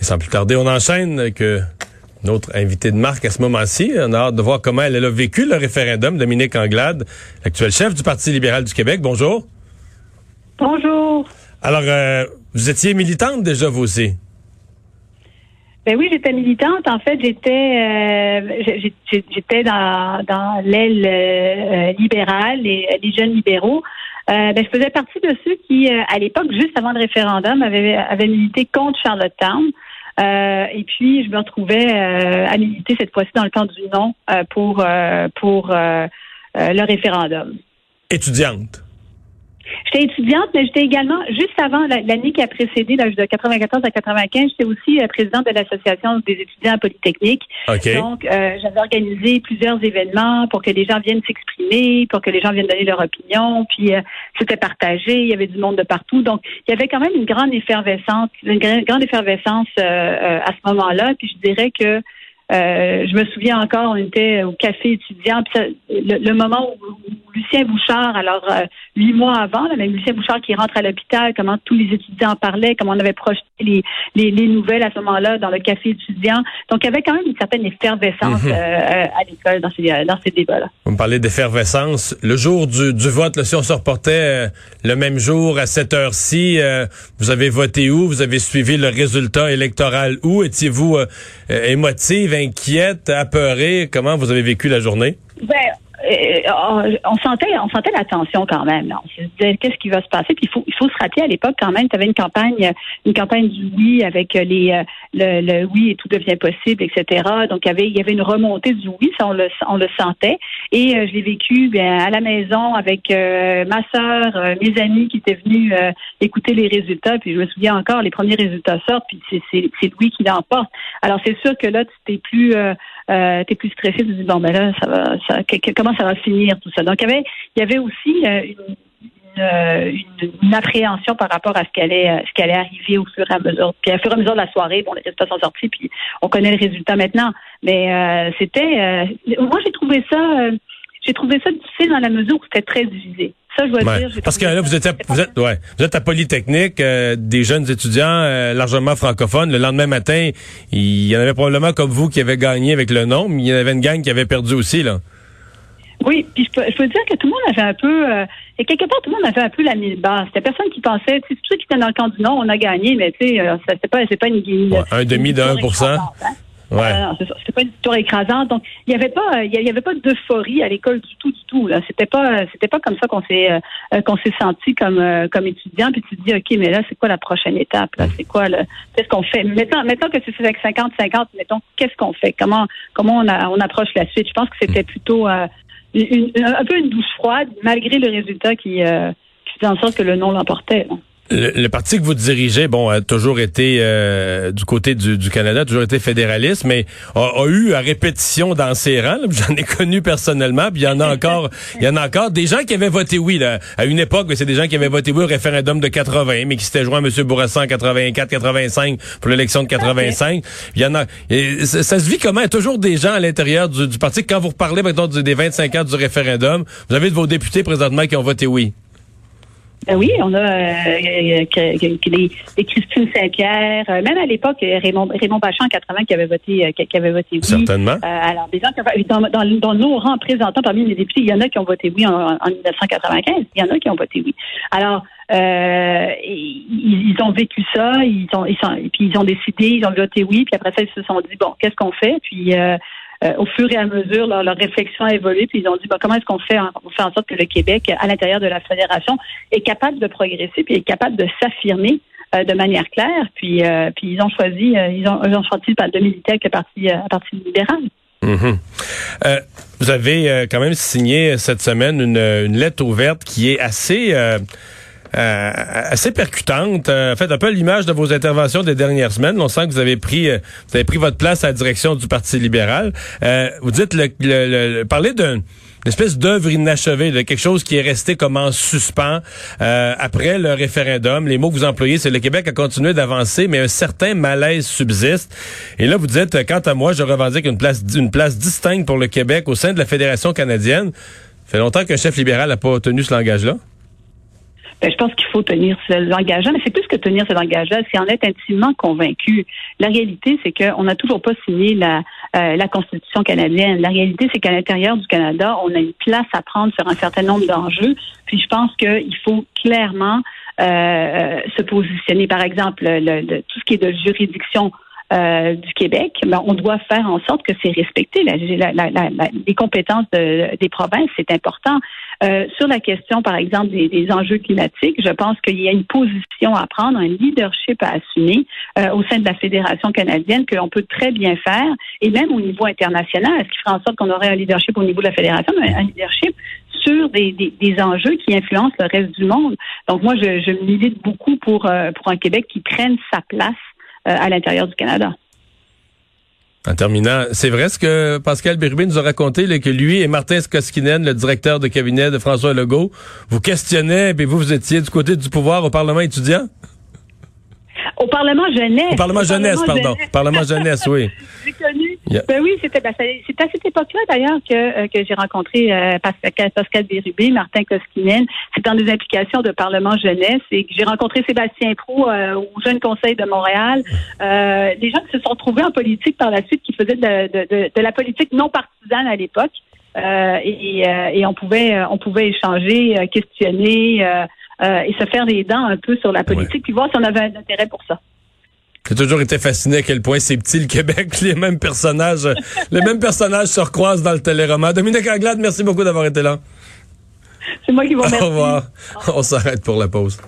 Et sans plus tarder, on enchaîne avec euh, notre invité de marque à ce moment-ci. On a hâte de voir comment elle, a vécu le référendum. Dominique Anglade, l'actuel chef du Parti libéral du Québec. Bonjour. Bonjour. Alors, euh, vous étiez militante déjà, vous aussi? Ben oui, j'étais militante. En fait, j'étais euh, j'étais dans, dans l'aile libérale, les, les jeunes libéraux. ben, je faisais partie de ceux qui, à l'époque, juste avant le référendum, avaient, avaient milité contre Charlottetown. Euh, et puis, je me retrouvais euh, à militer cette fois-ci dans le camp du non euh, pour, pour le référendum. Étudiante. J'étais étudiante, mais j'étais également, juste avant l'année qui a précédé, de 94 à 95, j'étais aussi présidente de l'Association des étudiants polytechniques. Donc, j'avais organisé plusieurs événements pour que les gens viennent s'exprimer, pour que les gens viennent donner leur opinion. Puis, c'était partagé, il y avait du monde de partout. Donc, il y avait quand même une grande effervescence, une grande effervescence à ce moment-là. Puis, je dirais que euh, je me souviens encore, on était au café étudiant. le, moment où, Lucien Bouchard, alors euh, huit mois avant, là, même Lucien Bouchard qui rentre à l'hôpital, comment tous les étudiants parlaient, comment on avait projeté les, les, nouvelles à ce moment-là dans le café étudiant. Donc, il y avait quand même une certaine effervescence mhm. euh, à l'école dans ces, dans ces débats-là. Vous me parlez d'effervescence. Le jour du, du vote, là, si on se reportait le même jour à cette heure-ci, vous avez voté où? Vous avez suivi le résultat électoral où? Étiez-vous émotive? inquiète, apeurée? Comment vous avez vécu la journée? Ben, euh, on sentait, on sentait la tension quand même. On se disait qu'est-ce qui va se passer? Puis il faut, il faut se rappeler à l'époque quand même, tu avais une campagne, une campagne du oui avec les, euh, le, oui et tout devient possible, etc. Donc il y avait, il y avait une remontée du oui, ça on le, on le sentait. Et euh, je l'ai vécu bien à la maison avec ma sœur, mes amis qui étaient venus écouter les résultats. Puis je me souviens encore, les premiers résultats sortent, puis c'est, oui qui l'emporte. Alors c'est sûr que là, tu t'es plus euh, tu es plus stressé, tu te dis bon ben là, ça va, ça, comment ça va finir tout ça? Donc il y avait, il y avait aussi euh, une, euh, une, une, appréhension par rapport à ce qui allait, euh, ce qui allait arriver au fur et à mesure. Puis au fur et à mesure de la soirée, bon, les résultats sont sortis, puis on connaît le résultat maintenant. Mais euh, c'était, moi j'ai trouvé ça, j'ai trouvé ça difficile dans la mesure où c'était très divisé. Ça, je dois dire. Parce que là, vous êtes, à, vous êtes, ouais, vous êtes à Polytechnique, euh, des jeunes étudiants euh, largement francophones. Le lendemain matin, il y en avait probablement comme vous qui avaient gagné avec le nom, mais il y en avait une gang qui avait perdu aussi, là. Oui, puis je peux, dire que tout le monde avait un peu, euh, et quelque part, tout le monde avait un peu la mille basse. C'était personne qui pensait, tu sais, ceux qui étaient dans le camp du non, on a gagné, mais tu sais, c'est pas, c'est pas une, ouais, un demi de 1 Ouais. c'est pas une histoire écrasante. Donc, il n'y avait pas, il y avait pas d'euphorie à l'école du tout, du tout. Là, c'était pas, c'était pas comme ça qu'on s'est, euh, qu'on s'est senti comme, euh, comme étudiant. Puis tu te dis, ok, mais là, c'est quoi la prochaine étape Là, c'est quoi le, qu'est-ce qu'on fait? Mettons, mettons que c'est avec 50-50. Mettons, qu'est-ce qu'on fait? Comment, comment on, a, on approche la suite? Je pense que c'était plutôt euh, une, un peu une douche froide, malgré le résultat qui, qui faisait en sorte que le nom l'emportait. Le, parti que vous dirigez, bon, a toujours été euh, du côté du, du, Canada, toujours été fédéraliste, mais a, eu à répétition dans ses rangs. J'en ai connu personnellement, puis il y en a encore, il y en a encore des gens qui avaient voté oui là, à une époque. C'est des gens qui avaient voté oui au référendum de 80, mais qui s'étaient joints à M. Bourassa en 84, 85 pour l'élection de 85. Il y en a. ça, se vit comment? Il y a toujours des gens à l'intérieur du, du, parti. Quand vous reparlez maintenant des 25 ans du référendum, vous avez de vos députés présentement qui ont voté oui. Ben oui, on a euh, les, Christine Saint-Pierre, euh, même à l'époque Raymond, Raymond Bachand en 80 qui avait voté euh, qui, avait voté oui. Certainement. alors des gens dans, dans, dans, nos rangs présentants parmi les députés, il y en a qui ont voté oui en, en 1995, il y en a qui ont voté oui. Alors euh, ils, ils, ont vécu ça, ils ont, ils sont, puis ils ont décidé, ils ont voté oui, puis après ça ils se sont dit bon qu'est-ce qu'on fait, puis euh, au fur et à mesure, leur, réflexion a évolué, puis ils ont dit bah, comment est-ce qu'on fait, on fait en sorte que le Québec, à l'intérieur de la fédération, est capable de progresser, puis est capable de s'affirmer euh, de manière claire? Puis, euh, puis ils ont choisi, ils ont, ils ont choisi de militer avec le parti, parti libéral. Mhm. vous avez quand même signé cette semaine une, lettre ouverte qui est assez assez percutante. Euh, en fait, un peu l'image de vos interventions des dernières semaines. On sent que vous avez pris, euh, vous avez pris votre place à la direction du Parti libéral. vous dites, le, le, parler d'une espèce d'œuvre inachevée, de quelque chose qui est resté comme en suspens après le référendum. Les mots que vous employez, c'est le Québec a continué d'avancer, mais un certain malaise subsiste. Et là, vous dites, quant à moi, je revendique une place, une place distincte pour le Québec au sein de la Fédération canadienne. Ça fait longtemps qu'un chef libéral n'a pas tenu ce langage-là. Ben, je pense qu'il faut tenir ce engagement. Mais c'est plus que tenir cet engagement, c'est en être intimement convaincu. La réalité, c'est qu'on n'a toujours pas signé la, euh, la Constitution canadienne. La réalité, c'est qu'à l'intérieur du Canada, on a une place à prendre sur un certain nombre d'enjeux. Puis je pense qu'il faut clairement euh, se positionner, par exemple, le, tout ce qui est de juridiction euh, du Québec, ben, on doit faire en sorte que c'est respecté. La, les compétences des provinces, c'est important. Euh, sur la question, par exemple, des, enjeux climatiques, je pense qu'il y a une position à prendre, un leadership à assumer euh, au sein de la Fédération canadienne qu'on peut très bien faire, et même au niveau international, ce qui ferait en sorte qu'on aurait un leadership au niveau de la Fédération, mais un leadership sur des, des, enjeux qui influencent le reste du monde. Donc moi, je, je milite beaucoup pour, pour un Québec qui prenne sa place euh, à l'intérieur du Canada. En terminant, c'est vrai ce que Pascal Bérubé nous a raconté, que lui et Martin Skoskinen, le directeur de cabinet de François Legault, vous questionnaient, et vous, vous étiez du côté du pouvoir au Parlement étudiant? Au Parlement jeunesse. Au Parlement jeunesse, pardon. Parlement jeunesse, oui. J'ai connu. Ben oui, c'était ben, c'est à cette époque-là d'ailleurs que, euh, que j'ai rencontré euh, Pascal, Pascal Bérubé, Martin Koskinen. C'est dans des implications de Parlement jeunesse et que j'ai rencontré Sébastien Prou euh, au Jeune Conseil de Montréal. Euh, des gens qui se sont retrouvés en politique par la suite, qui faisaient de, de, de, de la politique non partisane à l'époque. Euh, et, et, on pouvait on pouvait échanger, questionner euh, et se faire des dents un peu sur la politique, puis voir si on avait un intérêt pour ça. J'ai toujours été fasciné à quel point c'est petit le Québec. Les mêmes personnages, les mêmes personnages se recroisent dans le téléroman. Dominique Anglade, merci beaucoup d'avoir été là. C'est moi qui vous remercie. Au revoir. On s'arrête pour la pause.